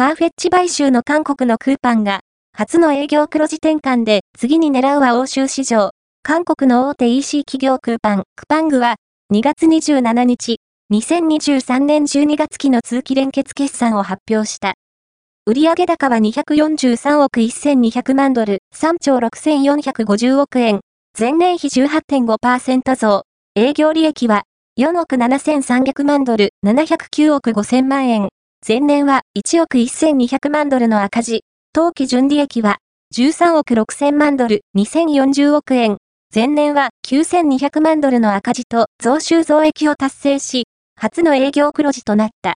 ファーフェッチ買収の韓国のクーパンが、初の営業黒字転換で次に狙うは欧州市場。韓国の大手 EC 企業クーパン、クパングは、2月27日、2023年12月期の通期連結決算を発表した。売上高は243億1200万ドル、3兆6450億円、前年比18.5%増、営業利益は4億7300万ドル、709億5000万円、前年は1億1200万ドルの赤字、当期純利益は13億6000万ドル、2040億円、前年は9200万ドルの赤字と増収増益を達成し、初の営業黒字となった。